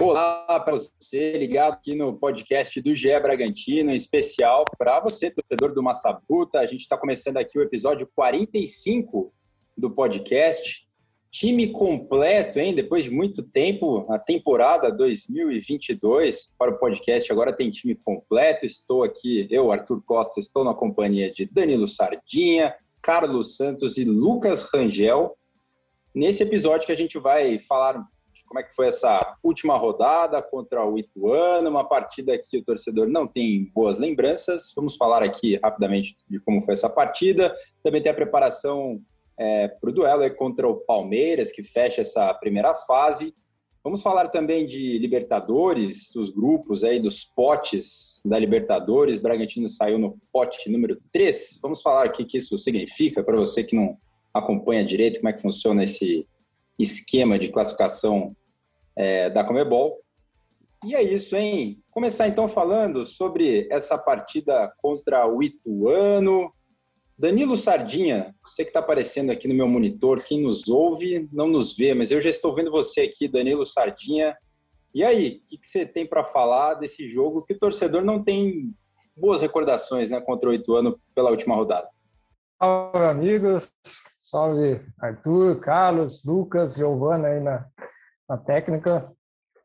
Olá para você, ligado aqui no podcast do GE Bragantino, em especial para você, torcedor do Massabuta. A gente está começando aqui o episódio 45 do podcast. Time completo, hein? Depois de muito tempo, a temporada 2022 para o podcast agora tem time completo. Estou aqui, eu, Arthur Costa, estou na companhia de Danilo Sardinha, Carlos Santos e Lucas Rangel. Nesse episódio que a gente vai falar como é que foi essa última rodada contra o Ituano, uma partida que o torcedor não tem boas lembranças. Vamos falar aqui rapidamente de como foi essa partida. Também tem a preparação é, para o duelo contra o Palmeiras, que fecha essa primeira fase. Vamos falar também de Libertadores, os grupos aí dos potes da Libertadores. Bragantino saiu no pote número 3. Vamos falar o que isso significa para você que não acompanha direito como é que funciona esse esquema de classificação é, da Comebol. E é isso, hein? Começar então falando sobre essa partida contra o Ituano. Danilo Sardinha, você que está aparecendo aqui no meu monitor, quem nos ouve não nos vê, mas eu já estou vendo você aqui, Danilo Sardinha. E aí, o que, que, você tem para falar desse jogo que o torcedor não tem boas recordações né, contra o Ituano pela última rodada? Salve, amigos. Salve, Arthur, Carlos, Lucas, Giovana aí na, na técnica.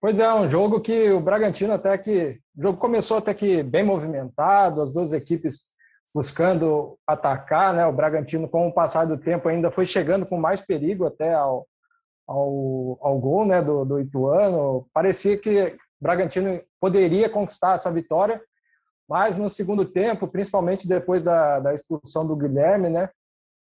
Pois é, um jogo que o Bragantino até que... O jogo começou até que bem movimentado, as duas equipes buscando atacar, né? O Bragantino, com o passar do tempo, ainda foi chegando com mais perigo até ao, ao, ao gol, né? Do, do Ituano. Parecia que o Bragantino poderia conquistar essa vitória, mas no segundo tempo, principalmente depois da, da expulsão do Guilherme, né?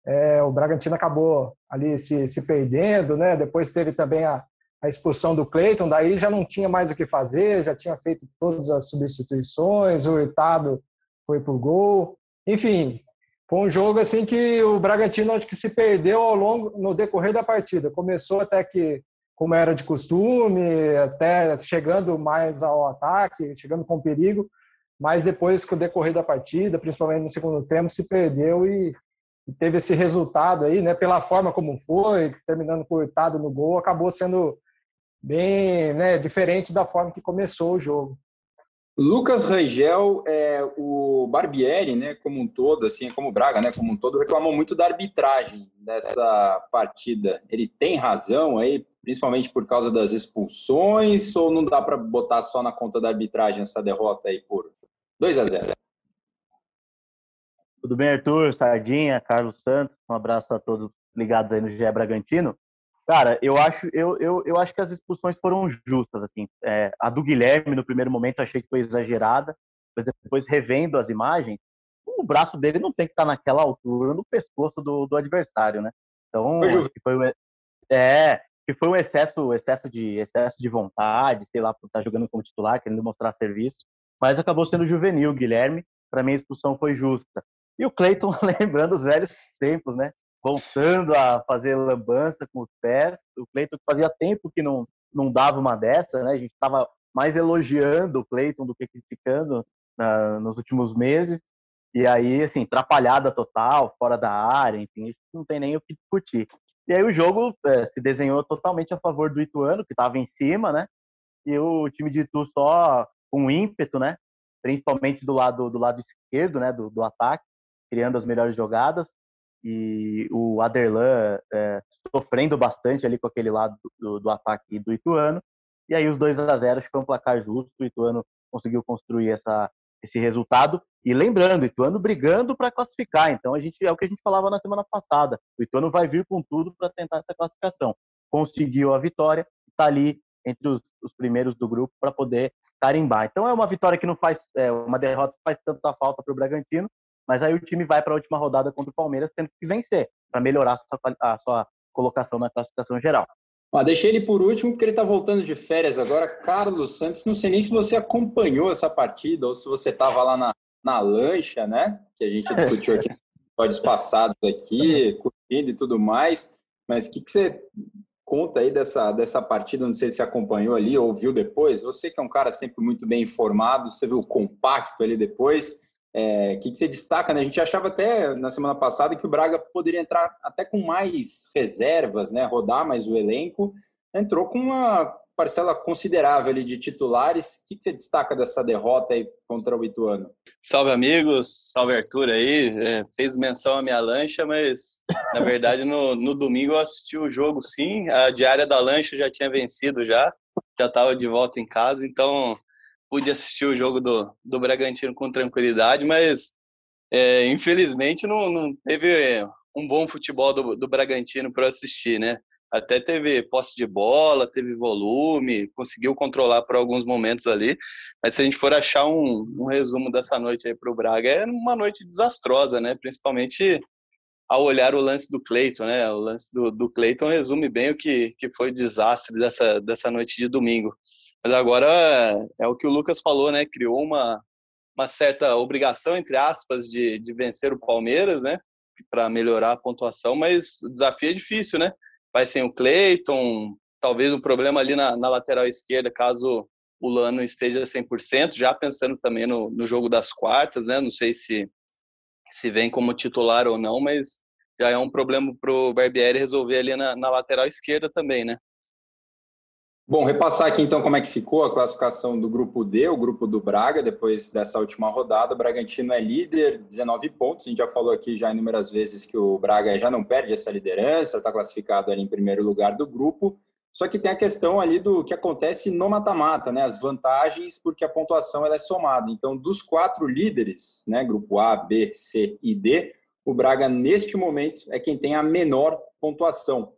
É, o Bragantino acabou ali se, se perdendo, né? Depois teve também a, a expulsão do Cleiton, daí já não tinha mais o que fazer, já tinha feito todas as substituições, o Hurtado foi pro gol. Enfim, foi um jogo assim que o Bragantino acho que se perdeu ao longo no decorrer da partida. Começou até que como era de costume, até chegando mais ao ataque, chegando com perigo, mas depois que o decorrer da partida, principalmente no segundo tempo, se perdeu e, teve esse resultado aí, né, pela forma como foi, terminando cortado no gol, acabou sendo bem, né, diferente da forma que começou o jogo. Lucas Rangel, é, o Barbieri, né, como um todo, assim, como o Braga, né, como um todo, reclamou muito da arbitragem dessa partida. Ele tem razão aí, principalmente por causa das expulsões, ou não dá para botar só na conta da arbitragem essa derrota aí por 2 a 0? Tudo bem, Arthur, Sardinha, Carlos Santos, um abraço a todos ligados aí no GE Bragantino. Cara, eu acho, eu, eu, eu acho que as expulsões foram justas, assim. É, a do Guilherme, no primeiro momento, achei que foi exagerada, mas depois, revendo as imagens, o braço dele não tem que estar naquela altura no pescoço do, do adversário, né? Então, que foi, é, que foi um excesso, excesso de, excesso de vontade, sei lá, por estar jogando como titular, querendo mostrar serviço, mas acabou sendo juvenil, Guilherme. Para mim, a expulsão foi justa. E o Cleiton, lembrando os velhos tempos, né? Voltando a fazer lambança com os pés. O Cleiton fazia tempo que não, não dava uma dessa, né? A gente estava mais elogiando o Cleiton do que criticando nos últimos meses. E aí, assim, atrapalhada total, fora da área, enfim, não tem nem o que discutir. E aí o jogo é, se desenhou totalmente a favor do Ituano, que estava em cima, né? E o time de Itu só com ímpeto, né? Principalmente do lado do lado esquerdo, né? Do, do ataque, criando as melhores jogadas e o Aderlan é, sofrendo bastante ali com aquele lado do, do, ataque do Ituano. E aí os 2 a 0 foi um placar justo, o Ituano conseguiu construir essa, esse resultado. E lembrando, o Ituano brigando para classificar. Então a gente é o que a gente falava na semana passada. O Ituano vai vir com tudo para tentar essa classificação. Conseguiu a vitória, está ali entre os, os, primeiros do grupo para poder carimbar. Então é uma vitória que não faz, é, uma derrota que faz tanta falta para o Bragantino, mas aí o time vai para a última rodada contra o Palmeiras tendo que vencer para melhorar a sua, a sua, colocação na classificação geral. Ah, deixei ele por último porque ele está voltando de férias agora. Carlos Santos, não sei nem se você acompanhou essa partida ou se você estava lá na, na lancha, né? Que a gente discutiu aqui episódios passados aqui, curtindo e tudo mais. Mas o que, que você conta aí dessa, dessa partida? Não sei se acompanhou ali ou viu depois. Você que é um cara sempre muito bem informado, você viu o compacto ali depois. É, que, que você destaca? Né? A gente achava até na semana passada que o Braga poderia entrar até com mais reservas, né? rodar mais o elenco. Entrou com uma parcela considerável ali de titulares. O que, que você destaca dessa derrota aí contra o Ituano? Salve, amigos. Salve, Arthur aí. É, fez menção à minha lancha, mas na verdade no, no domingo eu assisti o jogo sim. A diária da lancha já tinha vencido já. Já estava de volta em casa, então pude assistir o jogo do, do Bragantino com tranquilidade, mas é, infelizmente não, não teve um bom futebol do, do Bragantino para assistir, né? até teve posse de bola, teve volume, conseguiu controlar por alguns momentos ali. Mas se a gente for achar um, um resumo dessa noite aí para o Braga, é uma noite desastrosa, né? Principalmente ao olhar o lance do Cleiton, né? O lance do, do Cleiton resume bem o que, que foi o desastre dessa, dessa noite de domingo. Mas agora é o que o Lucas falou, né? Criou uma, uma certa obrigação, entre aspas, de, de vencer o Palmeiras, né? Para melhorar a pontuação, mas o desafio é difícil, né? vai sem o Cleiton, talvez um problema ali na, na, lateral esquerda, caso o Lano esteja 100%, já pensando também no, no jogo das quartas, né? Não sei se, se vem como titular ou não, mas já é um problema para o Barbieri resolver ali na, na lateral esquerda também, né? Bom, repassar aqui então como é que ficou a classificação do grupo D, o grupo do Braga, depois dessa última rodada. O Bragantino é líder, 19 pontos. A gente já falou aqui já inúmeras vezes que o Braga já não perde essa liderança, está classificado ali em primeiro lugar do grupo. Só que tem a questão ali do que acontece no mata-mata, né? As vantagens, porque a pontuação ela é somada. Então, dos quatro líderes, né? Grupo A, B, C e D, o Braga, neste momento, é quem tem a menor pontuação.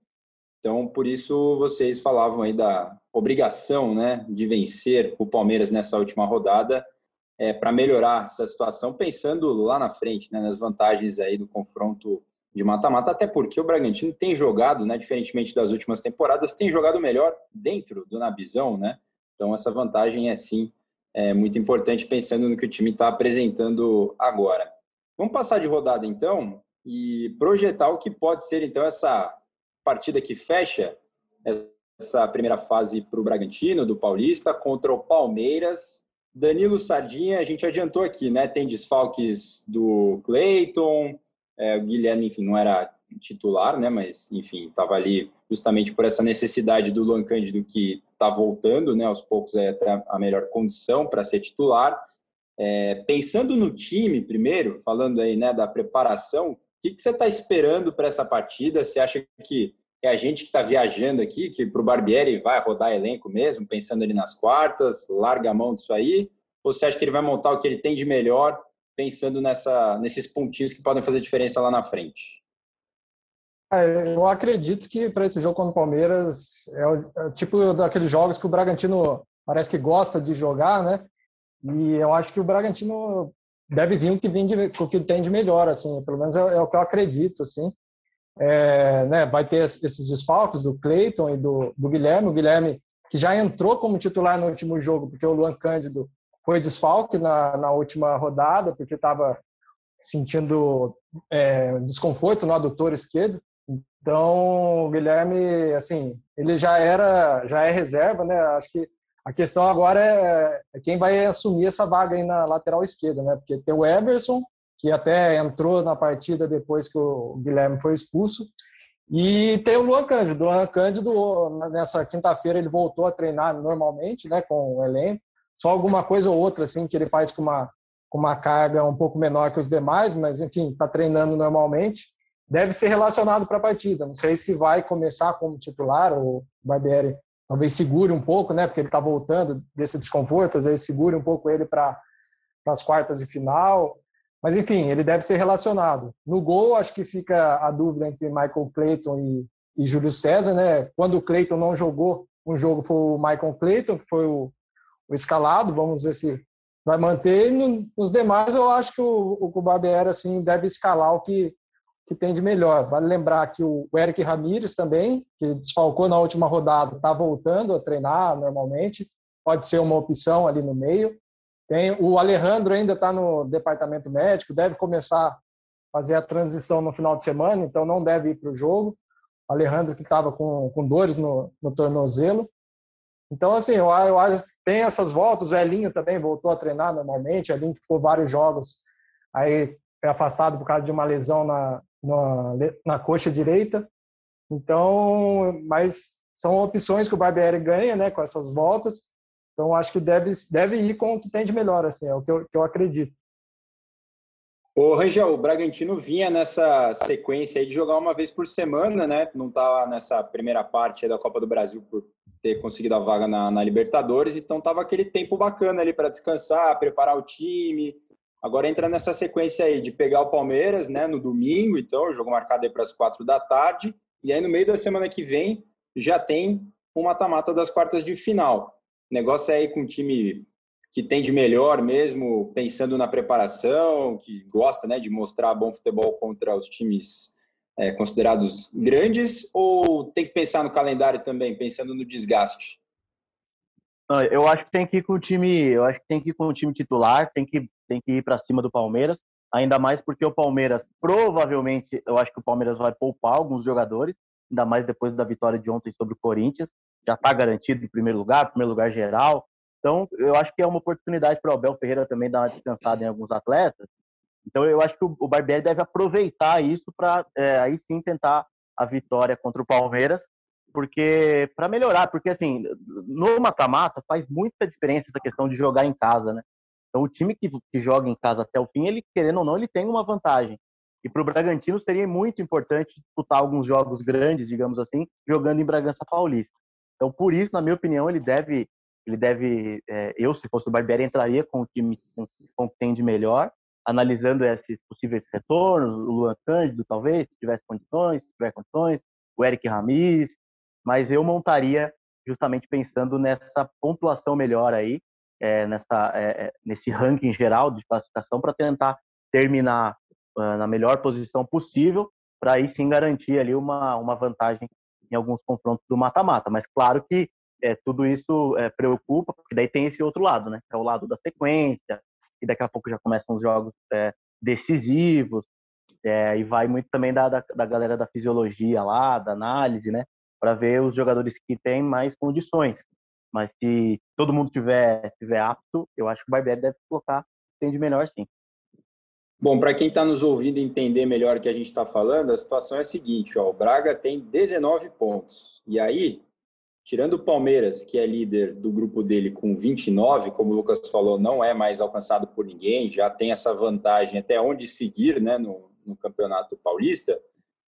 Então, por isso vocês falavam aí da obrigação, né, de vencer o Palmeiras nessa última rodada, é, para melhorar essa situação, pensando lá na frente, né, nas vantagens aí do confronto de mata-mata, até porque o Bragantino tem jogado, né, diferentemente das últimas temporadas, tem jogado melhor dentro do Nabizão, né? Então essa vantagem é sim é muito importante pensando no que o time está apresentando agora. Vamos passar de rodada então e projetar o que pode ser então essa partida que fecha essa primeira fase para o Bragantino, do Paulista, contra o Palmeiras. Danilo Sardinha, a gente adiantou aqui, né? Tem desfalques do Cleiton, é, o Guilherme, enfim, não era titular, né? Mas, enfim, estava ali justamente por essa necessidade do Luan Cândido que está voltando, né? Aos poucos é até a melhor condição para ser titular. É, pensando no time, primeiro, falando aí, né, da preparação, que, que você está esperando para essa partida? Você acha que é a gente que está viajando aqui, que para o Barbieri vai rodar elenco mesmo, pensando ali nas quartas, larga a mão disso aí? Ou você acha que ele vai montar o que ele tem de melhor, pensando nessa, nesses pontinhos que podem fazer diferença lá na frente? É, eu acredito que para esse jogo contra o Palmeiras é o, é tipo daqueles jogos que o Bragantino parece que gosta de jogar, né? E eu acho que o Bragantino deve vir o que, vem de, o que tem de melhor, assim, pelo menos é, é o que eu acredito, assim. É, né, vai ter esses desfalques do Cleiton e do, do, Guilherme, o Guilherme que já entrou como titular no último jogo, porque o Luan Cândido foi desfalque na, na última rodada, porque estava sentindo é, desconforto no adutor esquerdo. Então, o Guilherme, assim, ele já era, já é reserva, né? Acho que a questão agora é, é quem vai assumir essa vaga aí na lateral esquerda, né? Porque tem o Everson, que até entrou na partida depois que o Guilherme foi expulso, e tem o Luan Cândido. O Luan Cândido, nessa quinta-feira, ele voltou a treinar normalmente, né, com o elenco. Só alguma coisa ou outra, assim, que ele faz com uma, com uma carga um pouco menor que os demais, mas, enfim, está treinando normalmente. Deve ser relacionado para a partida. Não sei se vai começar como titular, o Barbieri talvez segure um pouco, né? Porque ele está voltando desse desconforto, às vezes segure um pouco ele para as quartas de final. Mas, enfim, ele deve ser relacionado. No gol, acho que fica a dúvida entre Michael Clayton e, e Júlio César, né? Quando o Clayton não jogou um jogo, foi o Michael Clayton, que foi o, o escalado. Vamos ver se vai manter. E no, nos demais, eu acho que o, o Barbieri, assim, deve escalar o que que tem de melhor. Vale lembrar que o Eric Ramírez também, que desfalcou na última rodada, está voltando a treinar normalmente, pode ser uma opção ali no meio. Tem o Alejandro ainda está no departamento médico, deve começar a fazer a transição no final de semana, então não deve ir para o jogo. Alejandro que estava com, com dores no, no tornozelo. Então, assim, eu, eu acho tem essas voltas. O Elinho também voltou a treinar normalmente. O Elinho ficou vários jogos aí afastado por causa de uma lesão na, na, na coxa direita. Então, mas são opções que o Barbieri ganha, né, com essas voltas. Então, acho que deve, deve ir com o que tem de melhor, assim, é o que eu, que eu acredito. O Rangel, o Bragantino vinha nessa sequência de jogar uma vez por semana, né? Não estava nessa primeira parte da Copa do Brasil por ter conseguido a vaga na, na Libertadores, então tava aquele tempo bacana ali para descansar, preparar o time. Agora entra nessa sequência aí de pegar o Palmeiras, né, no domingo, então, jogo marcado aí para as quatro da tarde, e aí no meio da semana que vem já tem o mata-mata das quartas de final. O negócio é aí com um time que tem de melhor mesmo, pensando na preparação, que gosta né, de mostrar bom futebol contra os times é, considerados grandes, ou tem que pensar no calendário também, pensando no desgaste? Eu acho que tem que ir com o time, eu acho que tem que ir com o time titular, tem que, tem que ir para cima do Palmeiras, ainda mais porque o Palmeiras, provavelmente, eu acho que o Palmeiras vai poupar alguns jogadores, ainda mais depois da vitória de ontem sobre o Corinthians, já está garantido em primeiro lugar, primeiro lugar geral, então, eu acho que é uma oportunidade para o Abel Ferreira também dar uma descansada em alguns atletas. Então, eu acho que o Barbieri deve aproveitar isso para é, aí sim tentar a vitória contra o Palmeiras, porque para melhorar, porque assim, no mata-mata faz muita diferença essa questão de jogar em casa, né? Então, o time que, que joga em casa até o fim, ele querendo ou não, ele tem uma vantagem. E para o Bragantino seria muito importante disputar alguns jogos grandes, digamos assim, jogando em Bragança Paulista. Então, por isso, na minha opinião, ele deve ele deve, é, eu se fosse o Barbieri, entraria com o time com, que tem de melhor, analisando esses possíveis retornos, o Luan Cândido talvez, se tivesse condições, se tiver condições, o Eric Ramires, mas eu montaria justamente pensando nessa pontuação melhor aí, é, nessa, é, nesse ranking geral de classificação para tentar terminar uh, na melhor posição possível, para aí sim garantir ali uma, uma vantagem em alguns confrontos do mata-mata. Mas claro que é, tudo isso é, preocupa, porque daí tem esse outro lado, né? É o lado da sequência, e daqui a pouco já começam os jogos é, decisivos, é, e vai muito também da, da, da, galera da fisiologia lá, da análise, né? Para ver os jogadores que têm mais condições. Mas se todo mundo tiver, tiver apto, eu acho que o Barbieri deve colocar tem de melhor sim. Bom, para quem está nos ouvindo entender melhor o que a gente está falando, a situação é a seguinte: ó, o Braga tem 19 pontos. E aí, Tirando o Palmeiras, que é líder do grupo dele com 29, como o Lucas falou, não é mais alcançado por ninguém, já tem essa vantagem até onde seguir né, no, no Campeonato Paulista.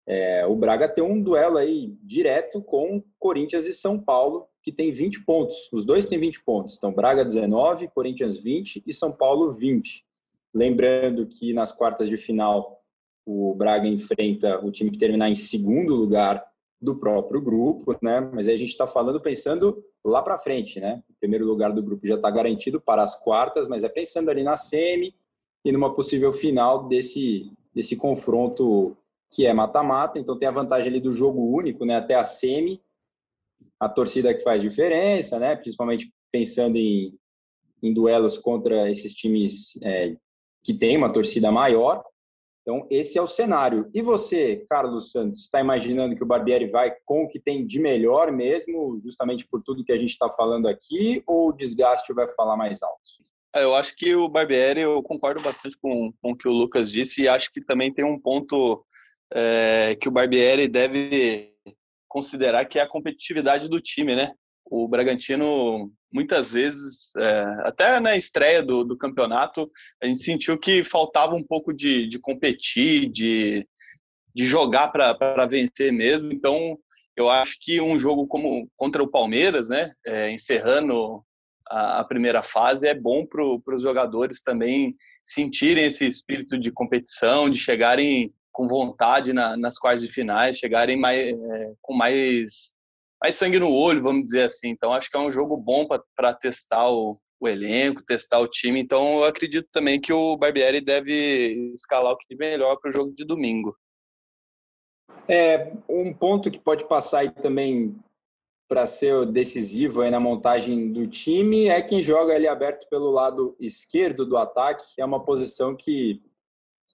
É, o Braga tem um duelo aí direto com Corinthians e São Paulo, que tem 20 pontos. Os dois têm 20 pontos. Então, Braga 19, Corinthians 20 e São Paulo 20. Lembrando que nas quartas de final o Braga enfrenta o time que terminar em segundo lugar do próprio grupo, né? Mas aí a gente está falando pensando lá para frente, né? O primeiro lugar do grupo já está garantido para as quartas, mas é pensando ali na semi e numa possível final desse desse confronto que é mata-mata. Então tem a vantagem ali do jogo único, né? Até a semi, a torcida que faz diferença, né? Principalmente pensando em, em duelos contra esses times é, que tem uma torcida maior. Então, esse é o cenário. E você, Carlos Santos, está imaginando que o Barbieri vai com o que tem de melhor mesmo, justamente por tudo que a gente está falando aqui, ou o desgaste vai falar mais alto? É, eu acho que o Barbieri, eu concordo bastante com, com o que o Lucas disse, e acho que também tem um ponto é, que o Barbieri deve considerar que é a competitividade do time, né? O Bragantino, muitas vezes, é, até na estreia do, do, campeonato, a gente sentiu que faltava um pouco de, de competir, de, de jogar para vencer mesmo. Então, eu acho que um jogo como contra o Palmeiras, né, é, encerrando a, a, primeira fase, é bom para os jogadores também sentirem esse espírito de competição, de chegarem com vontade na, nas quartas de finais, chegarem mais, é, com mais mais sangue no olho, vamos dizer assim. Então, acho que é um jogo bom para testar o, o, elenco, testar o time. Então, eu acredito também que o Barbieri deve escalar o que melhor para o jogo de domingo. É, um ponto que pode passar aí também para ser decisivo aí na montagem do time é quem joga ali aberto pelo lado esquerdo do ataque. É uma posição que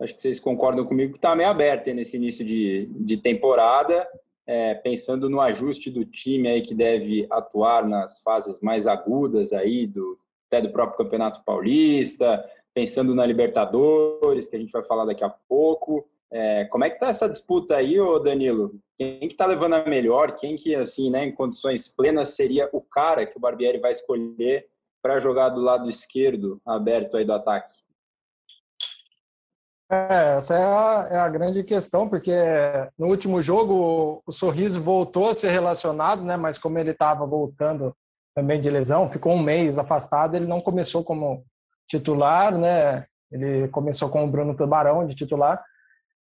acho que vocês concordam comigo que está meio aberta nesse início de, de temporada é, pensando no ajuste do time aí que deve atuar nas fases mais agudas aí do até do próprio Campeonato Paulista, pensando na Libertadores, que a gente vai falar daqui a pouco. É, como é que tá essa disputa aí, ô Danilo? Quem que tá levando a melhor? Quem que, assim, né, em condições plenas, seria o cara que o Barbieri vai escolher para jogar do lado esquerdo, aberto aí do ataque? É, essa é a, é a, grande questão, porque no último jogo o Sorriso voltou a ser relacionado, né? Mas como ele estava voltando também de lesão, ficou um mês afastado, ele não começou como titular, né? Ele começou com o Bruno Tubarão de titular,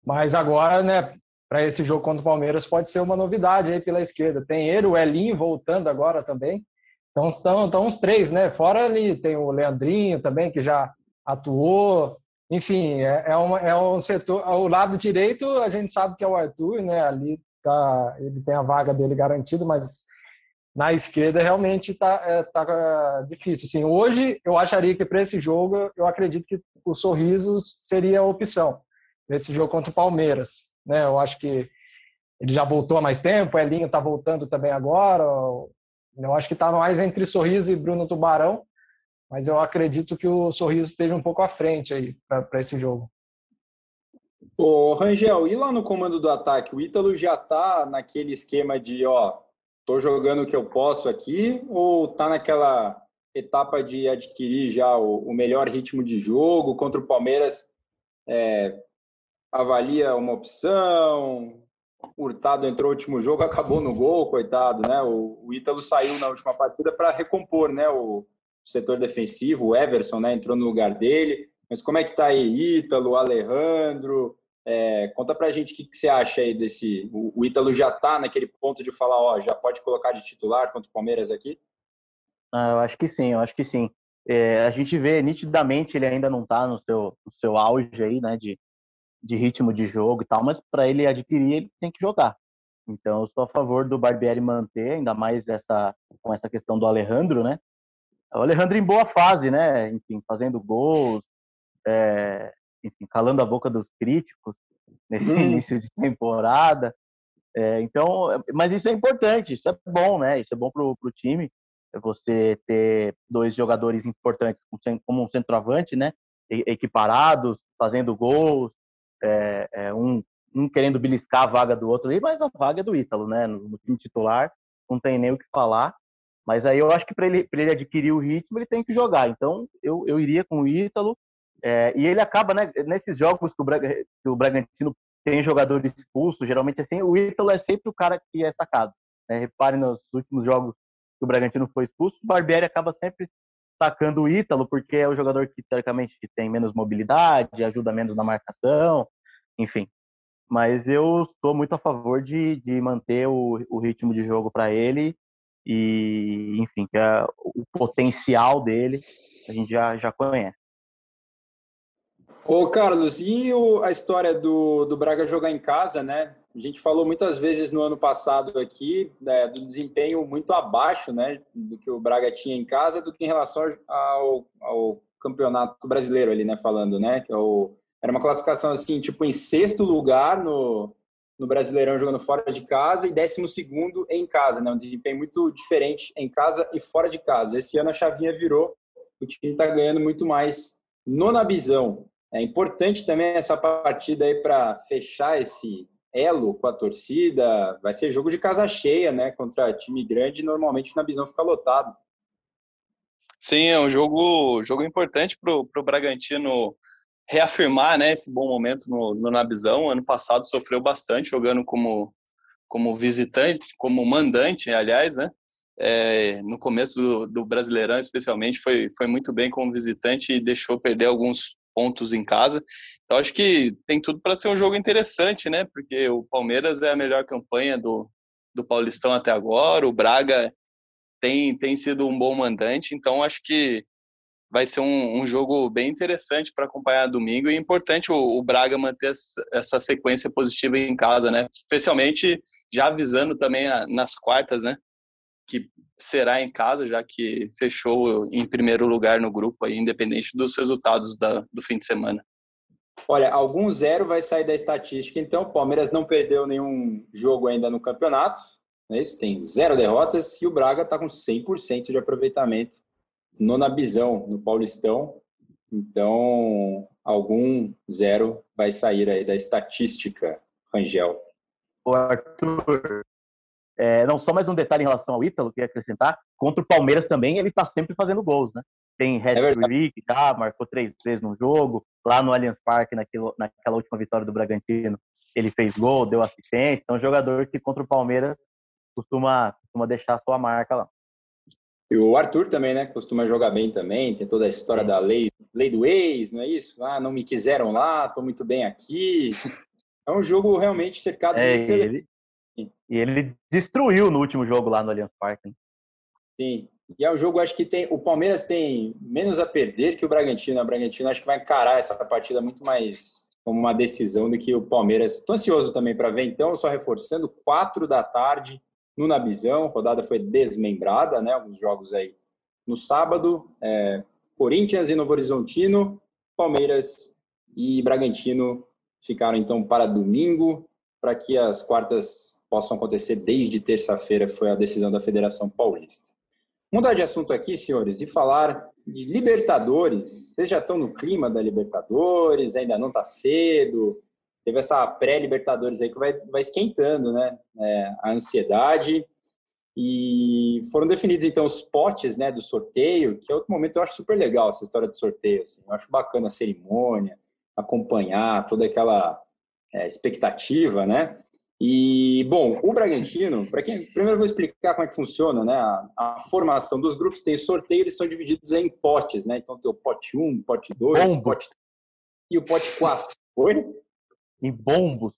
mas agora, né? Para esse jogo contra o Palmeiras pode ser uma novidade aí pela esquerda. Tem ele, o Elinho voltando agora também. Então estão, estão os três, né? Fora ali tem o Leandrinho também que já atuou enfim, é, é, uma, é um setor. O lado direito, a gente sabe que é o Arthur, né? Ali tá, ele tem a vaga dele garantida, mas na esquerda realmente tá, é, tá difícil. Assim, hoje eu acharia que para esse jogo eu acredito que o Sorrisos seria a opção nesse jogo contra o Palmeiras, né? Eu acho que ele já voltou há mais tempo, o Elinho está voltando também agora. Eu acho que está mais entre Sorriso e Bruno Tubarão mas eu acredito que o Sorriso esteja um pouco à frente aí para esse jogo. Ô, Rangel, e lá no comando do ataque? O Ítalo já tá naquele esquema de, ó, tô jogando o que eu posso aqui, ou tá naquela etapa de adquirir já o, o melhor ritmo de jogo contra o Palmeiras? É, avalia uma opção, Hurtado entrou no último jogo, acabou no gol, coitado, né? O, o Ítalo saiu na última partida para recompor, né? O, setor defensivo, o Everson né, entrou no lugar dele. Mas como é que está aí Ítalo, Alejandro? É, conta pra gente o que, que, você acha aí desse. O, o Ítalo já está naquele ponto de falar, ó, já pode colocar de titular contra o Palmeiras aqui? Ah, eu acho que sim, eu acho que sim. É, a gente vê nitidamente ele ainda não está no seu, no seu auge aí, né, de, de ritmo de jogo e tal, mas para ele adquirir, ele tem que jogar. Então, eu sou a favor do Barbieri manter, ainda mais essa, com essa questão do Alejandro, né? O Alejandro em boa fase, né? Enfim, fazendo gols, é, enfim, calando a boca dos críticos nesse hum. início de temporada. É, então, mas isso é importante, isso é bom, né? Isso é bom pro, pro time. É você ter dois jogadores importantes como um centroavante, né? Equiparados, fazendo gols, é, é, um, um querendo beliscar a vaga do outro aí, mas a vaga é do Ítalo, né? No, no time titular, não tem nem o que falar. Mas aí eu acho que para ele, ele adquirir o ritmo, ele tem que jogar. Então eu, eu iria com o Ítalo. É, e ele acaba, né, nesses jogos que o, Braga, que o Bragantino tem jogador expulso, geralmente assim, o Ítalo é sempre o cara que é sacado. Né? Reparem nos últimos jogos que o Bragantino foi expulso, o Barbieri acaba sempre sacando o Ítalo, porque é o jogador que, teoricamente, tem menos mobilidade, ajuda menos na marcação, enfim. Mas eu estou muito a favor de, de manter o, o ritmo de jogo para ele e, enfim, é o potencial dele a gente já, já conhece. Ô, Carlos, e o, a história do, do Braga jogar em casa, né? A gente falou muitas vezes no ano passado aqui né, do desempenho muito abaixo, né, do que o Braga tinha em casa, do que em relação ao, ao campeonato brasileiro ali, né, falando, né, que é o, era uma classificação assim, tipo em sexto lugar no, no Brasileirão jogando fora de casa e 12 em casa, né? Um desempenho muito diferente em casa e fora de casa. Esse ano a chavinha virou, o time está ganhando muito mais no Nabizão. É importante também essa partida aí para fechar esse elo com a torcida. Vai ser jogo de casa cheia, né? Contra time grande, normalmente o Nabizão fica lotado. Sim, é um jogo, jogo importante para o Bragantino reafirmar né, esse bom momento no, no Nabizão. Ano passado sofreu bastante jogando como, como visitante, como mandante, aliás, né? É, no começo do, do, Brasileirão, especialmente, foi, foi muito bem como visitante e deixou perder alguns pontos em casa. Então, acho que tem tudo para ser um jogo interessante, né? Porque o Palmeiras é a melhor campanha do, do Paulistão até agora, o Braga tem, tem sido um bom mandante, então acho que vai ser um, um jogo bem interessante para acompanhar domingo e é importante o, o Braga manter essa sequência positiva em casa, né? Especialmente já avisando também nas quartas, né? Que será em casa, já que fechou em primeiro lugar no grupo, aí, independente dos resultados da, do fim de semana. Olha, algum zero vai sair da estatística, então o Palmeiras não perdeu nenhum jogo ainda no campeonato, é isso? Tem zero derrotas e o Braga está com 100% de aproveitamento no Nabizão, no Paulistão. Então, algum zero vai sair aí da estatística, Rangel. O Arthur, é, não, só mais um detalhe em relação ao Ítalo, que ia acrescentar. Contra o Palmeiras também, ele está sempre fazendo gols, né? Tem Red é Trick, já marcou três vezes no jogo. Lá no Allianz Parque, naquilo, naquela última vitória do Bragantino, ele fez gol, deu assistência. Então, jogador que contra o Palmeiras costuma, costuma deixar sua marca lá. E o Arthur também, né? Costuma jogar bem também. Tem toda a história da lei, lei do ex, não é isso? Ah, não me quiseram lá, estou muito bem aqui. É um jogo realmente cercado é, de ele, E ele destruiu no último jogo lá no Allianz Parque. Sim. E é um jogo, acho que tem. O Palmeiras tem menos a perder que o Bragantino. O Bragantino acho que vai encarar essa partida muito mais como uma decisão do que o Palmeiras. Estou ansioso também para ver, então, só reforçando, quatro da tarde no Nabizão. A rodada foi desmembrada, né? Alguns jogos aí no sábado. É, Corinthians e Novo Horizontino, Palmeiras e Bragantino ficaram então para domingo, para que as quartas possam acontecer desde terça-feira, foi a decisão da Federação Paulista. Mudar de assunto aqui, senhores, e falar de Libertadores. Vocês já estão no clima da Libertadores? Ainda não está cedo? Teve essa pré-Libertadores aí que vai, vai esquentando, né? É, a ansiedade. E foram definidos, então, os potes né, do sorteio, que é outro momento eu acho super legal essa história de sorteio. Assim. Eu acho bacana a cerimônia, acompanhar toda aquela é, expectativa, né? E, bom, o Bragantino, para quem. Primeiro eu vou explicar como é que funciona, né? A, a, formação dos grupos tem sorteio, eles são divididos em potes, né? Então tem o pote 1, pote 2, Bombo. pote e o pote 4. Oi? Em bombos.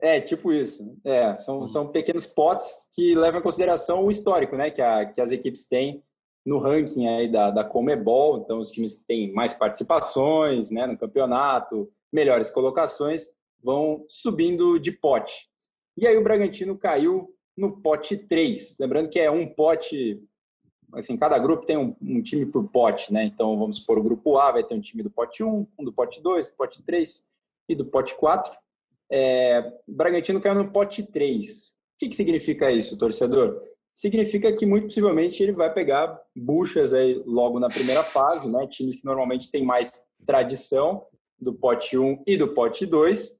É, tipo isso. É, são, hum. são pequenos potes que levam em consideração o histórico, né? Que, a, que as equipes têm no ranking aí da, da Comebol. Então, os times que têm mais participações né, no campeonato, melhores colocações, vão subindo de pote. E aí o Bragantino caiu no pote 3. Lembrando que é um pote, assim, cada grupo tem um, um, time por pote, né? Então vamos supor o grupo A vai ter um time do pote 1, um do pote 2, do pote 3 e do pote 4. É, Bragantino caiu no pote 3. O que, que significa isso, torcedor? Significa que muito possivelmente ele vai pegar buchas aí logo na primeira fase, né? Times que normalmente têm mais tradição do pote 1 e do pote 2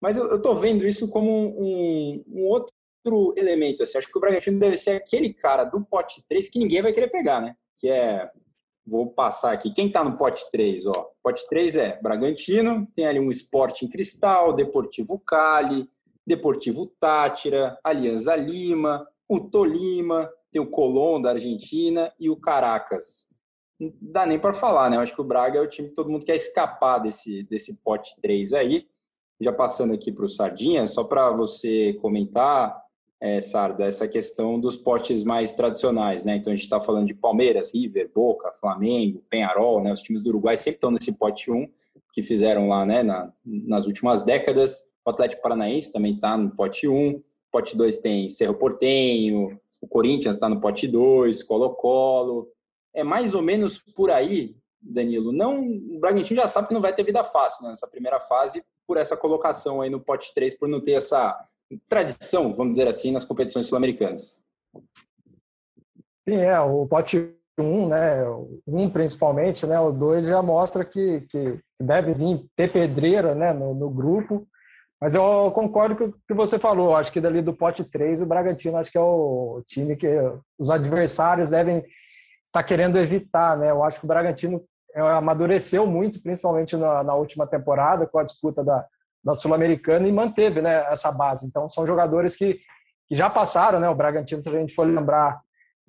mas eu estou vendo isso como um, um, outro elemento. Assim. Acho que o Bragantino deve ser aquele cara do pote 3 que ninguém vai querer pegar, né? Que é. Vou passar aqui. Quem está no pote 3? Ó, pote 3 é Bragantino, tem ali um Esporte em Cristal, Deportivo Cali, Deportivo Tátira, Alianza Lima, o Tolima, tem o Colón da Argentina e o Caracas. Não dá nem para falar, né? Eu acho que o Braga é o time que todo mundo quer escapar desse, desse pote 3 aí já passando aqui para o Sardinha, só para você comentar, é, essa questão dos potes mais tradicionais, né? Então a gente está falando de Palmeiras, River, Boca, Flamengo, Penharol, né? Os times do Uruguai sempre estão nesse pote 1, que fizeram lá, né, na, nas últimas décadas. O Atlético Paranaense também está no pote 1. Pote 2 tem Cerro Portenho, o Corinthians está no pote 2, Colo-Colo. É mais ou menos por aí, Danilo. Não, o Bragantino já sabe que não vai ter vida fácil né, nessa primeira fase, por essa colocação aí no pote 3, por não ter essa tradição, vamos dizer assim, nas competições sul-americanas. Sim, é, o pote 1, né, o 1 principalmente, né, o 2 já mostra que, que deve vir ter pedreira, né, no, no grupo, mas eu concordo com o que você falou, acho que dali do pote 3, o Bragantino acho que é o time que os adversários devem estar querendo evitar, né, eu acho que o Bragantino é, amadureceu muito, principalmente na, na, última temporada, com a disputa da, da Sul-Americana, e manteve né, essa base. Então, são jogadores que, que já passaram, né? O Bragantino, se a gente for lembrar,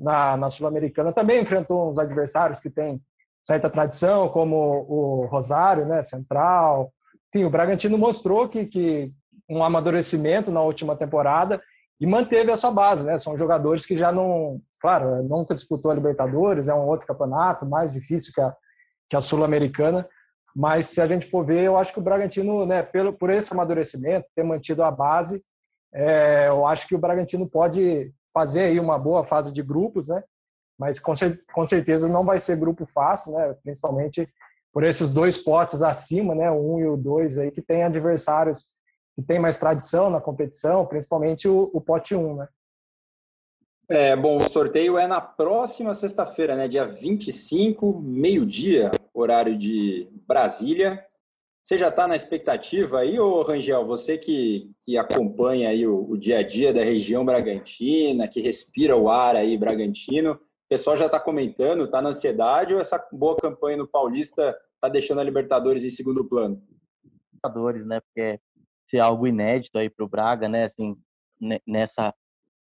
na, na Sul-Americana, também enfrentou uns adversários que têm certa tradição, como o Rosário, né, Central. Enfim, o Bragantino mostrou que, que um amadurecimento na última temporada e manteve essa base, né? São jogadores que já não, claro, nunca disputou a Libertadores, é um outro campeonato mais difícil que a, que a Sul-Americana. Mas se a gente for ver, eu acho que o Bragantino, né, pelo, por esse amadurecimento, ter mantido a base, é, eu acho que o Bragantino pode fazer aí uma boa fase de grupos, né? Mas com, com certeza não vai ser grupo fácil, né? Principalmente por esses dois potes acima, né? O um e o dois aí que tem adversários que tem mais tradição na competição, principalmente o, o pote 1, um, né? É, bom, o sorteio é na próxima sexta-feira, né? Dia 25, meio-dia. Horário de Brasília. Você já está na expectativa aí, ô Rangel? Você que, que acompanha aí o, o, dia a dia da região Bragantina, que respira o ar aí Bragantino, o pessoal já está comentando, está na ansiedade ou essa boa campanha no Paulista está deixando a Libertadores em segundo plano? Libertadores, né? Porque é algo inédito aí para o Braga, né? Assim, nessa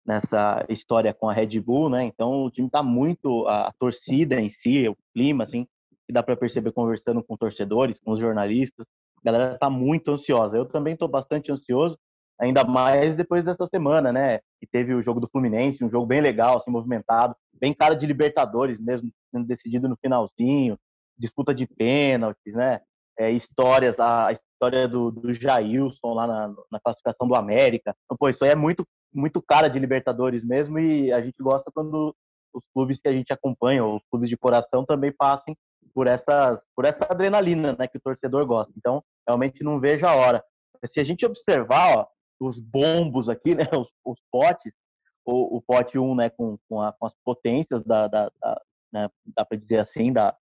nessa história com a Red Bull, né? Então o time está muito a, a, torcida em si, o clima, assim, que dá para perceber conversando com torcedores, com os jornalistas. A galera está muito ansiosa. Eu também estou bastante ansioso, ainda mais depois dessa semana, né? Que teve o jogo do Fluminense, um jogo bem legal, assim, movimentado, bem cara de Libertadores mesmo, sendo decidido no finalzinho, disputa de pênaltis, né? É, histórias, a, a história do, do Jailson lá na, na classificação do América. Então, pô, isso aí é muito muito cara de Libertadores mesmo e a gente gosta quando os clubes que a gente acompanha, os clubes de coração também passem por essas por essa adrenalina, né, que o torcedor gosta. Então, realmente não vejo a hora. Se a gente observar, ó, os bombos aqui, né, os, os potes, o, o, pote 1, né, com, com, a, com as potências da, da, da né, dá para dizer assim, da,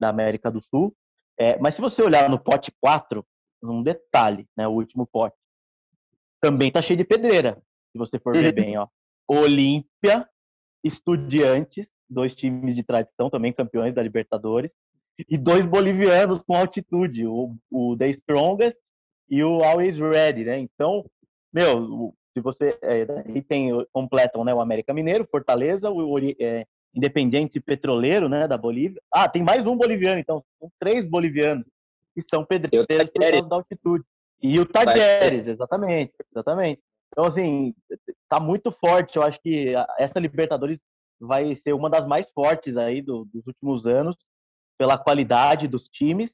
da América do Sul. É, mas se você olhar no pote 4, um detalhe, né, o último pote, também tá cheio de pedreira se você for ver bem, ó. Olímpia, Estudiantes, dois times de tradição, também campeões da Libertadores, e dois bolivianos com altitude, o, o The Strongest e o Always Ready, né? Então, meu, se você é, e tem completam, né, o América Mineiro, Fortaleza, o é, Independente Petroleiro, né, da Bolívia. Ah, tem mais um boliviano, então são três bolivianos que são pedreiros por causa da altitude. E o Tajeres, exatamente, exatamente. Então, assim, tá muito forte. Eu acho que essa Libertadores vai ser uma das mais fortes aí do, dos últimos anos, pela qualidade dos times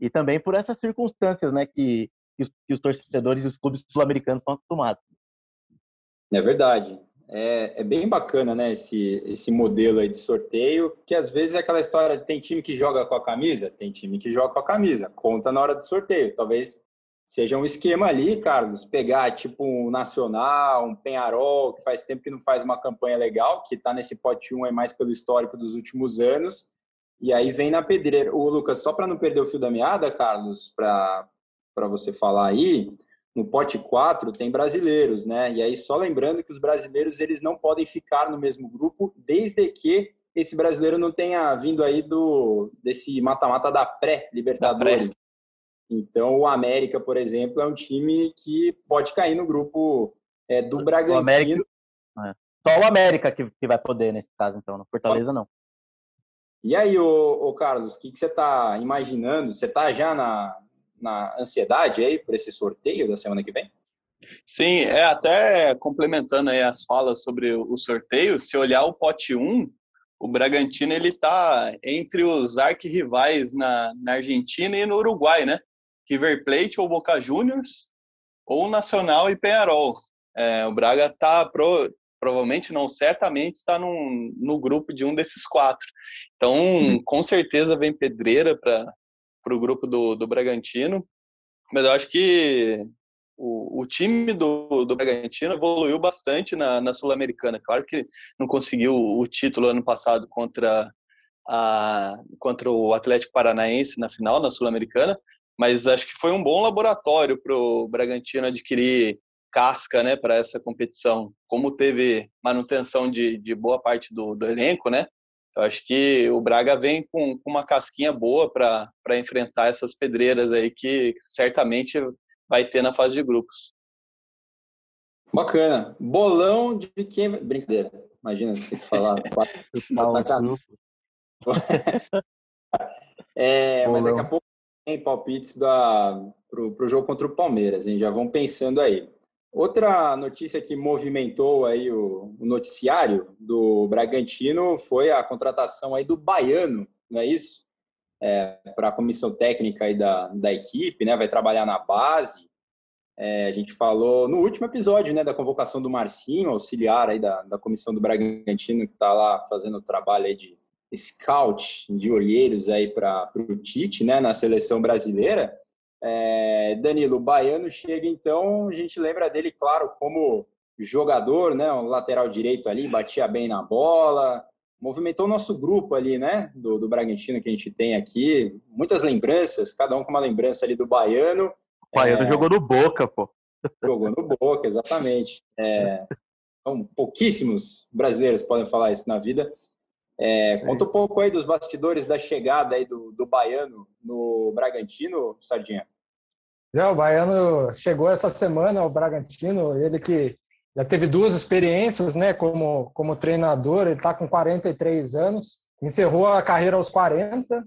e também por essas circunstâncias, né, que, que, os, que os torcedores e os clubes sul-americanos estão acostumados. É verdade. É, é, bem bacana, né, esse, esse modelo aí de sorteio, que às vezes é aquela história, tem time que joga com a camisa, tem time que joga com a camisa, conta na hora do sorteio. Talvez seja um esquema ali, Carlos, pegar tipo um Nacional, um Penharol, que faz tempo que não faz uma campanha legal, que está nesse pote 1 é mais pelo histórico dos últimos anos, e aí vem na pedreira. O Lucas, só para não perder o fio da meada, Carlos, para você falar aí, no pote 4 tem brasileiros, né? E aí só lembrando que os brasileiros eles não podem ficar no mesmo grupo desde que esse brasileiro não tenha vindo aí do desse mata-mata da pré-Libertadores. Pré. Então, o América, por exemplo, é um time que pode cair no grupo é, do Bragantino. O América, é. Só o América que, que vai poder nesse caso, então, no Fortaleza não. E aí, ô, ô Carlos, o que, que você está imaginando? Você está já na, na ansiedade aí por esse sorteio da semana que vem? Sim, é até complementando aí as falas sobre o sorteio, se olhar o pote 1, o Bragantino ele está entre os arquirrivais na, na Argentina e no Uruguai, né? River Plate ou Boca Juniors, ou Nacional e Penharol. É, o Braga está pro, provavelmente não, certamente está num, no grupo de um desses quatro. Então, uhum. com certeza vem pedreira para o grupo do, do Bragantino. Mas eu acho que o, o time do, do Bragantino evoluiu bastante na, na Sul-Americana. Claro que não conseguiu o título ano passado contra, a, contra o Atlético Paranaense na final, na Sul-Americana, mas acho que foi um bom laboratório para o Bragantino adquirir casca né, para essa competição. Como teve manutenção de, de boa parte do, do elenco, né? Eu acho que o Braga vem com, com uma casquinha boa para enfrentar essas pedreiras aí que certamente vai ter na fase de grupos. Bacana. Bolão de quem. Brincadeira. Imagina, tem que falar. é, mas daqui a pouco tem palpites para o jogo contra o Palmeiras, hein? já vão pensando aí. Outra notícia que movimentou aí o, o noticiário do Bragantino foi a contratação aí do Baiano, não é isso? É, para a comissão técnica aí da, da equipe, né? Vai trabalhar na base. É, a gente falou no último episódio, né, da convocação do Marcinho, auxiliar aí da, da comissão do Bragantino, que está lá fazendo o trabalho aí de scout de olheiros aí para o Tite, né, na seleção brasileira. É, Danilo, o Baiano chega então, a gente lembra dele, claro, como jogador, né, um lateral direito ali, batia bem na bola, movimentou o nosso grupo ali, né? Do, do Bragantino que a gente tem aqui. Muitas lembranças, cada um com uma lembrança ali do Baiano. O Baiano é, jogou no Boca, pô. Jogou no Boca, exatamente. É, então, pouquíssimos brasileiros podem falar isso na vida. É, conta um pouco aí dos bastidores da chegada aí do, do Baiano no Bragantino, Sardinha. É, o Baiano chegou essa semana ao Bragantino, ele que já teve duas experiências né, como, como treinador, ele está com 43 anos, encerrou a carreira aos 40,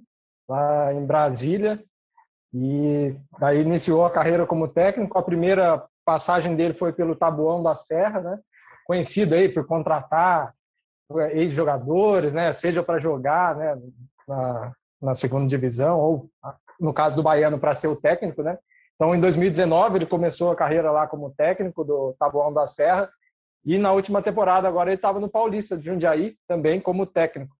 lá em Brasília, e aí iniciou a carreira como técnico. A primeira passagem dele foi pelo Tabuão da Serra, né, conhecido aí por contratar ex-jogadores, né, seja para jogar né, na, na segunda divisão, ou no caso do Baiano, para ser o técnico, né? Então, em 2019, ele começou a carreira lá como técnico do Taboão da Serra. E na última temporada, agora ele estava no Paulista de Jundiaí, também como técnico.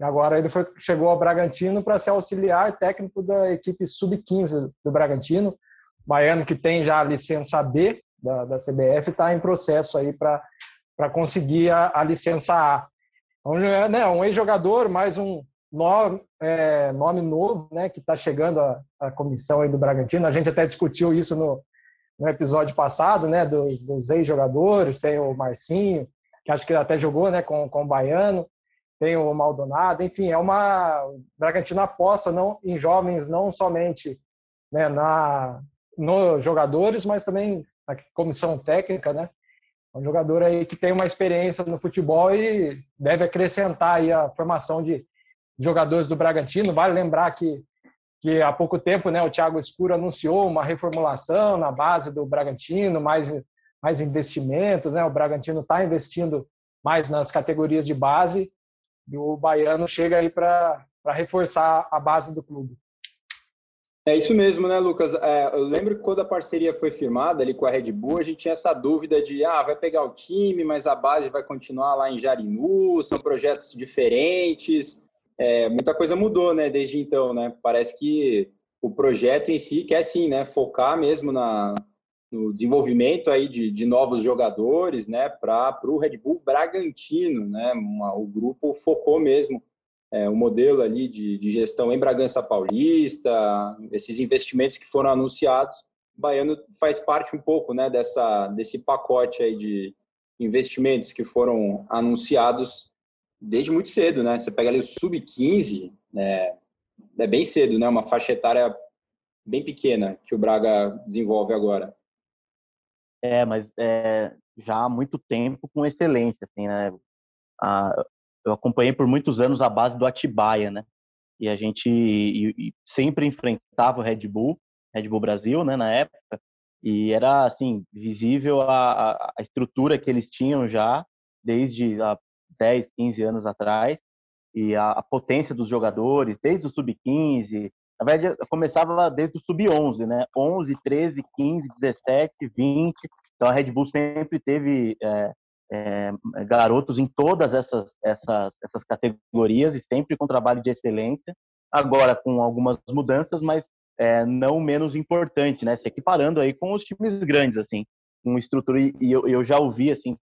Agora ele foi, chegou ao Bragantino para ser auxiliar técnico da equipe sub-15 do Bragantino. Baiano que tem já a licença B da, da CBF está em processo aí para conseguir a, a, licença A. Então, é, né, um ex-jogador, mais um, nome, é, nome novo, né, que está chegando à, à comissão aí do Bragantino. A gente até discutiu isso no, no episódio passado, né, dos, dos ex-jogadores. Tem o Marcinho, que acho que até jogou, né, com, com o Baiano. Tem o Maldonado. Enfim, é uma o Bragantino aposta não em jovens não somente né, na nos jogadores, mas também na comissão técnica, né? Um jogador aí que tem uma experiência no futebol e deve acrescentar aí a formação de jogadores do Bragantino. Vale lembrar que, que há pouco tempo né, o Thiago Escuro anunciou uma reformulação na base do Bragantino, mais, mais investimentos. Né? O Bragantino está investindo mais nas categorias de base e o Baiano chega aí para reforçar a base do clube. É isso mesmo, né, Lucas? É, eu lembro que quando a parceria foi firmada ali com a Red Bull, a gente tinha essa dúvida de, ah, vai pegar o time, mas a base vai continuar lá em Jarinu, são projetos diferentes é, muita coisa mudou, né, desde então, né? Parece que o projeto em si quer sim, né, focar mesmo na, no desenvolvimento aí de, de novos jogadores, né, para o Red Bull Bragantino, né? Uma, o grupo focou mesmo é, o modelo ali de, de gestão em Bragança Paulista, esses investimentos que foram anunciados. O Baiano faz parte um pouco, né, dessa desse pacote aí de investimentos que foram anunciados desde muito cedo, né? Você pega ali o sub-15, né? é bem cedo, né? Uma faixa etária bem pequena que o Braga desenvolve agora. É, mas é, já há muito tempo com excelência, assim, né? A, eu acompanhei por muitos anos a base do Atibaia, né? E a gente e, e sempre enfrentava o Red Bull, Red Bull Brasil, né? Na época, e era assim visível a, a, a estrutura que eles tinham já desde a 10, 15 anos atrás, e a, a potência dos jogadores, desde o sub-15, na verdade, começava desde o sub-11, né? 11, 13, 15, 17, 20. Então, a Red Bull sempre teve é, é, garotos em todas essas, essas, essas categorias e sempre com trabalho de excelência. Agora, com algumas mudanças, mas é, não menos importante, né? Se equiparando aí com os times grandes, assim, com estrutura. E eu, eu já ouvi, assim,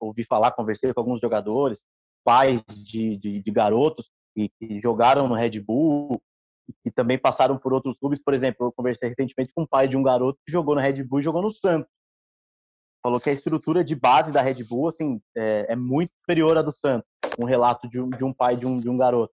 ouvi falar, conversei com alguns jogadores, pais de, de, de garotos que, que, jogaram no Red Bull e também passaram por outros clubes. Por exemplo, eu conversei recentemente com um pai de um garoto que jogou no Red Bull e jogou no Santos. Falou que a estrutura de base da Red Bull assim, é, é muito superior à do Santos. Um relato de um, de um pai de um, de um garoto.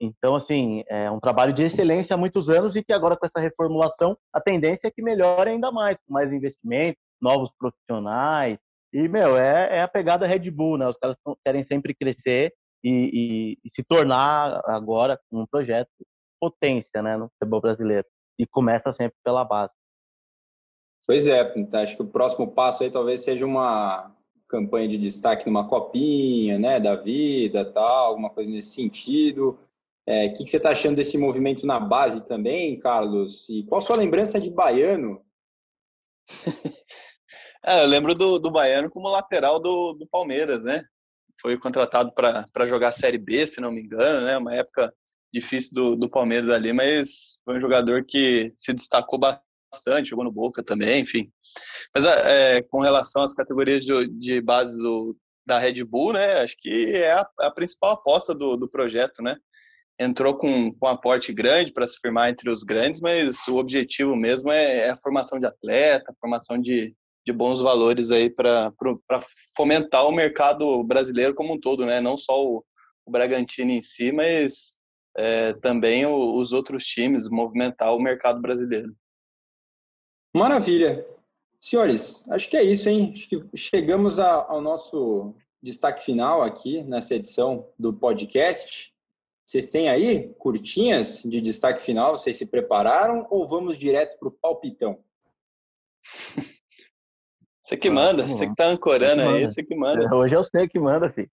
Então, assim, é um trabalho de excelência há muitos anos e que agora com essa reformulação a tendência é que melhore ainda mais, com mais investimento, novos profissionais, e, meu, é, é a pegada Red Bull, né? Os caras querem sempre crescer e, e, e, se tornar agora um projeto potência, né, no futebol brasileiro. E começa sempre pela base. Pois é, acho que o próximo passo aí talvez seja uma campanha de destaque numa copinha, né, da vida, tal, alguma coisa nesse sentido. É, o que, que você está achando desse movimento na base também, Carlos? E qual sua lembrança de baiano? É, eu lembro do, do Baiano como lateral do, do Palmeiras, né? Foi contratado para jogar a Série B, se não me engano, né? Uma época difícil do, do Palmeiras ali, mas foi um jogador que se destacou bastante, jogou no Boca também, enfim. Mas é, com relação às categorias de, de base do, da Red Bull, né? Acho que é a, a principal aposta do, do projeto, né? Entrou com, com um aporte grande para se firmar entre os grandes, mas o objetivo mesmo é, é a formação de atleta, a formação de, de bons valores aí para fomentar o mercado brasileiro como um todo, né? Não só o, o Bragantino em si, mas é, também o, os outros times, movimentar o mercado brasileiro. Maravilha. Senhores, acho que é isso, hein? Acho que chegamos ao nosso destaque final aqui nessa edição do podcast. Vocês têm aí curtinhas de destaque final? Vocês se prepararam ou vamos direto para o palpitão? Você que manda, você que tá ancorando aí, você que manda. Hoje eu sei que manda, filho.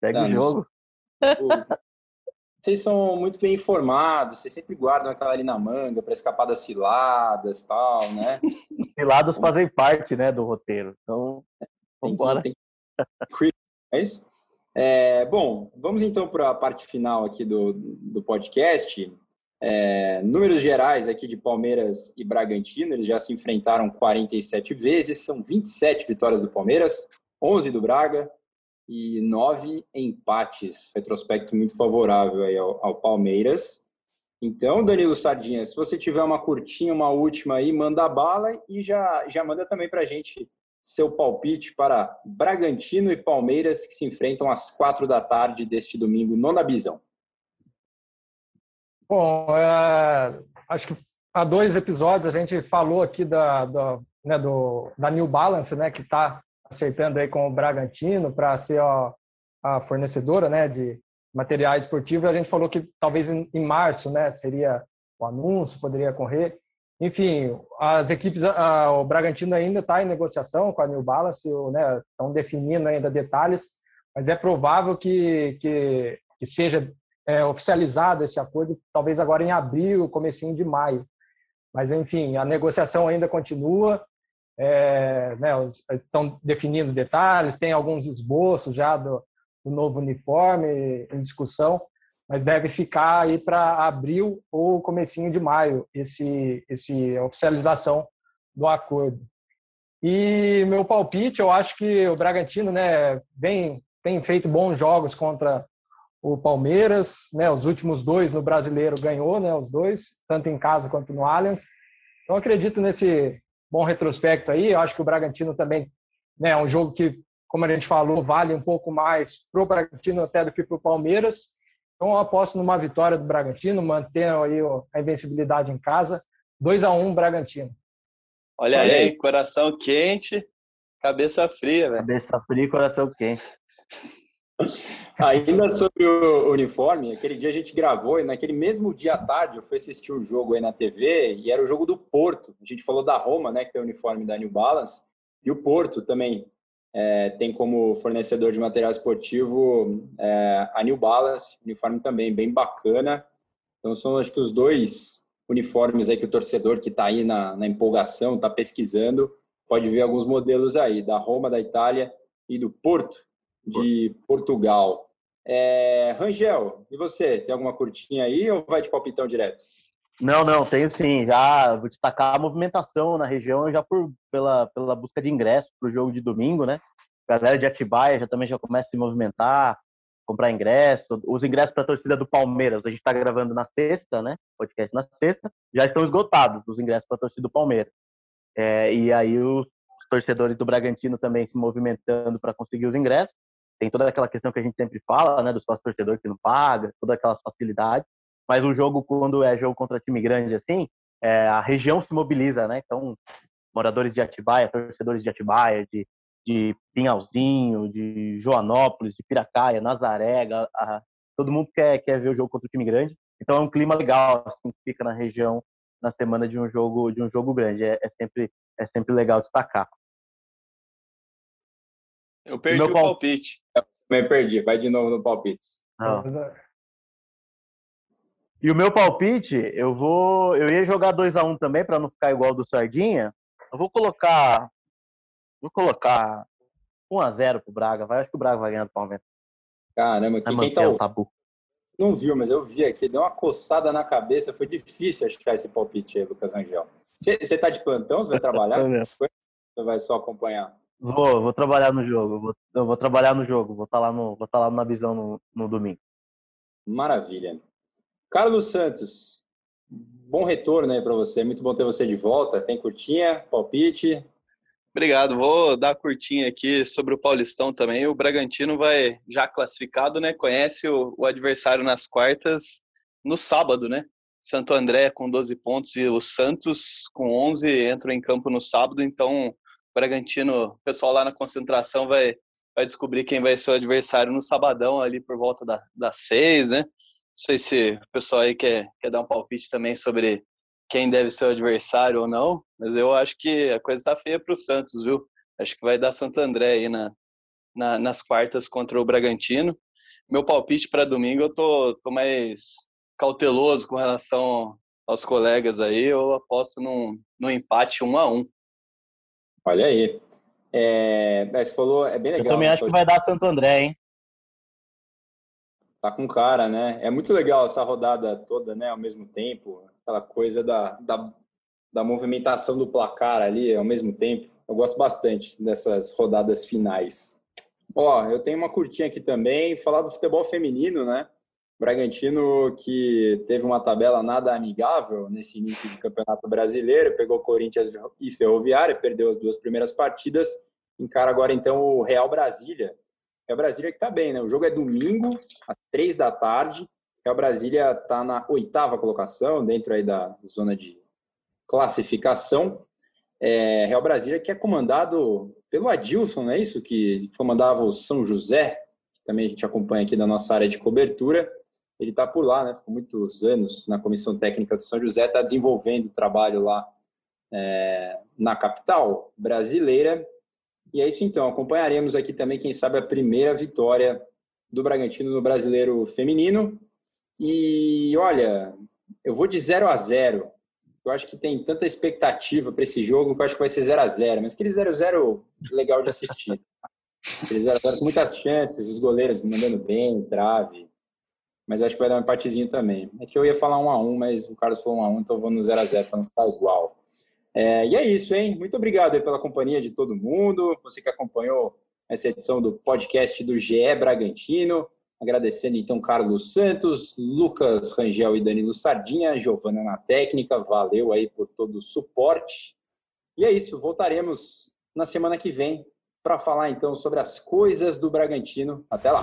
Pega o jogo. Vocês são muito bem informados, vocês sempre guardam aquela ali na manga para escapar das ciladas tal, né? Ciladas fazem parte, né, do roteiro. Então, vamos embora. É isso? É, bom, vamos então para a parte final aqui do, do podcast. É, números gerais aqui de Palmeiras e Bragantino, eles já se enfrentaram 47 vezes, são 27 vitórias do Palmeiras, 11 do Braga e 9 empates. Retrospecto muito favorável aí ao, ao Palmeiras. Então, Danilo Sardinha, se você tiver uma curtinha, uma última aí, manda bala e já, já manda também para a gente seu palpite para Bragantino e Palmeiras que se enfrentam às quatro da tarde deste domingo no Nabizão. Bom, é, acho que há dois episódios a gente falou aqui da, da, né, do, da New Balance, né, que está acertando aí com o Bragantino para ser a, a, fornecedora né, de materiais esportivos. A gente falou que talvez em, em março né, seria o anúncio, poderia correr. Enfim, as equipes, a, o Bragantino ainda está em negociação com a New Balance, né, estão definindo ainda detalhes, mas é provável que, que, que seja é, oficializado esse acordo, talvez agora em abril, comecinho de maio. Mas, enfim, a negociação ainda continua, é, né, estão definindo os detalhes, tem alguns esboços já do, do novo uniforme em discussão, mas deve ficar aí para abril ou comecinho de maio esse, esse oficialização do acordo. E meu palpite, eu acho que o Bragantino, né, vem tem feito bons jogos contra o Palmeiras, né, os últimos dois no Brasileiro ganhou, né, os dois, tanto em casa quanto no Allianz. Então acredito nesse bom retrospecto aí. Eu acho que o Bragantino também né, é um jogo que, como a gente falou, vale um pouco mais para o Bragantino até do que para o Palmeiras. Então eu aposto numa vitória do Bragantino, mantendo aí a invencibilidade em casa. 2 a 1 Bragantino. Olha aí, coração quente, cabeça fria, velho. Cabeça fria e coração quente. Ainda sobre o uniforme, aquele dia a gente gravou e naquele mesmo dia à tarde eu fui assistir o um jogo aí na TV e era o jogo do Porto. A gente falou da Roma, né, que tem o uniforme da New Balance, e o Porto também é, tem como fornecedor de material esportivo é, a New Balance, uniforme também bem bacana. Então são acho que os dois uniformes aí que o torcedor que está aí na, na empolgação, está pesquisando, pode ver alguns modelos aí, da Roma, da Itália e do Porto de Portugal. É, Rangel, e você? Tem alguma curtinha aí ou vai de palpitão direto? Não, não, tenho sim. Já vou destacar a movimentação na região, já por, pela, pela busca de ingressos para o jogo de domingo, né? A galera de Atibaia já também já começa a se movimentar, comprar ingressos. Os ingressos para a torcida do Palmeiras, a gente está gravando na sexta, né? Podcast na sexta, já estão esgotados os ingressos para a torcida do Palmeiras. É, e aí os torcedores do Bragantino também se movimentando para conseguir os ingressos tem toda aquela questão que a gente sempre fala, né, do sócio torcedor que não paga, todas aquelas facilidades. Mas o jogo, quando é jogo contra time grande assim, é, a região se mobiliza, né? Então, moradores de Atibaia, torcedores de Atibaia, de, de Pinhalzinho, de Joanópolis, de Piracaia, Nazaré, a, a, todo mundo quer, quer ver o jogo contra o time grande. Então é um clima legal assim que fica na região na semana de um jogo de um jogo grande. É, é sempre é sempre legal destacar. Eu perdi o, palpite. Também perdi. Vai de novo no palpite. Não. E o meu palpite, eu vou. Eu ia jogar 2x1 um também, para não ficar igual do Sardinha. Eu vou colocar. Vou colocar 1x0 pro Braga. Vai, acho que o Braga vai ganhar do Palmeiras. Caramba, que, quem tá o tabu. Não viu, mas eu vi aqui, deu uma coçada na cabeça. Foi difícil achar esse palpite aí, Lucas Angel. Você tá de plantão? Você vai trabalhar? Você vai só acompanhar? Vou, vou trabalhar no jogo. Vou, eu vou trabalhar no jogo. Vou estar tá lá, no, vou estar tá lá na visão no, no domingo. Maravilha. Carlos Santos, bom retorno aí para você. Muito bom ter você de volta. Tem curtinha, palpite? Obrigado. Vou dar curtinha aqui sobre o Paulistão também. O Bragantino vai já classificado, né? Conhece o, o adversário nas quartas no sábado, né? Santo André com 12 pontos e o Santos com 11 entram em campo no sábado, então Bragantino, o pessoal lá na concentração vai, vai descobrir quem vai ser o adversário no sabadão ali por volta da, das seis, né? Não sei se o pessoal aí quer, quer dar um palpite também sobre quem deve ser o adversário ou não, mas eu acho que a coisa está feia para o Santos, viu? Acho que vai dar Santo André aí na, na, nas quartas contra o Bragantino. Meu palpite para domingo eu tô, tô mais cauteloso com relação aos colegas aí, eu aposto num, num empate um a um. Olha aí. É, você falou, é bem legal. Eu também né? acho que vai dar Santo André, hein? Tá com cara, né? É muito legal essa rodada toda, né? Ao mesmo tempo, aquela coisa da, da, da movimentação do placar ali ao mesmo tempo. Eu gosto bastante dessas rodadas finais. Ó, eu tenho uma curtinha aqui também, falar do futebol feminino, né? Bragantino que teve uma tabela nada amigável nesse início de campeonato brasileiro, pegou Corinthians e Ferroviária, perdeu as duas primeiras partidas, encara agora então o Real Brasília. Real Brasília que está bem, né? O jogo é domingo, às três da tarde. Real Brasília está na oitava colocação, dentro aí da zona de classificação. É, Real Brasília que é comandado pelo Adilson, não é isso? Que comandava o São José, que também a gente acompanha aqui da nossa área de cobertura ele está por lá, né? Ficou muitos anos na comissão técnica do São José, está desenvolvendo o trabalho lá é, na capital brasileira. E é isso então. Acompanharemos aqui também, quem sabe, a primeira vitória do Bragantino no Brasileiro Feminino. E olha, eu vou de 0 a 0 Eu acho que tem tanta expectativa para esse jogo que eu acho que vai ser 0 a 0 Mas aquele 0 a 0 legal de assistir. Aquele 0 a 0 com muitas chances, os goleiros mandando bem, trave mas acho que vai dar um empatezinho também. É que eu ia falar um a um, mas o Carlos falou um a um, então eu vou no 0 a 0 para não ficar igual. É, e é isso, hein? Muito obrigado pela companhia de todo mundo, você que acompanhou essa edição do podcast do GE Bragantino. Agradecendo então Carlos Santos, Lucas Rangel e Danilo Sardinha, Giovana na técnica, valeu aí por todo o suporte. E é isso, voltaremos na semana que vem para falar então sobre as coisas do Bragantino. Até lá!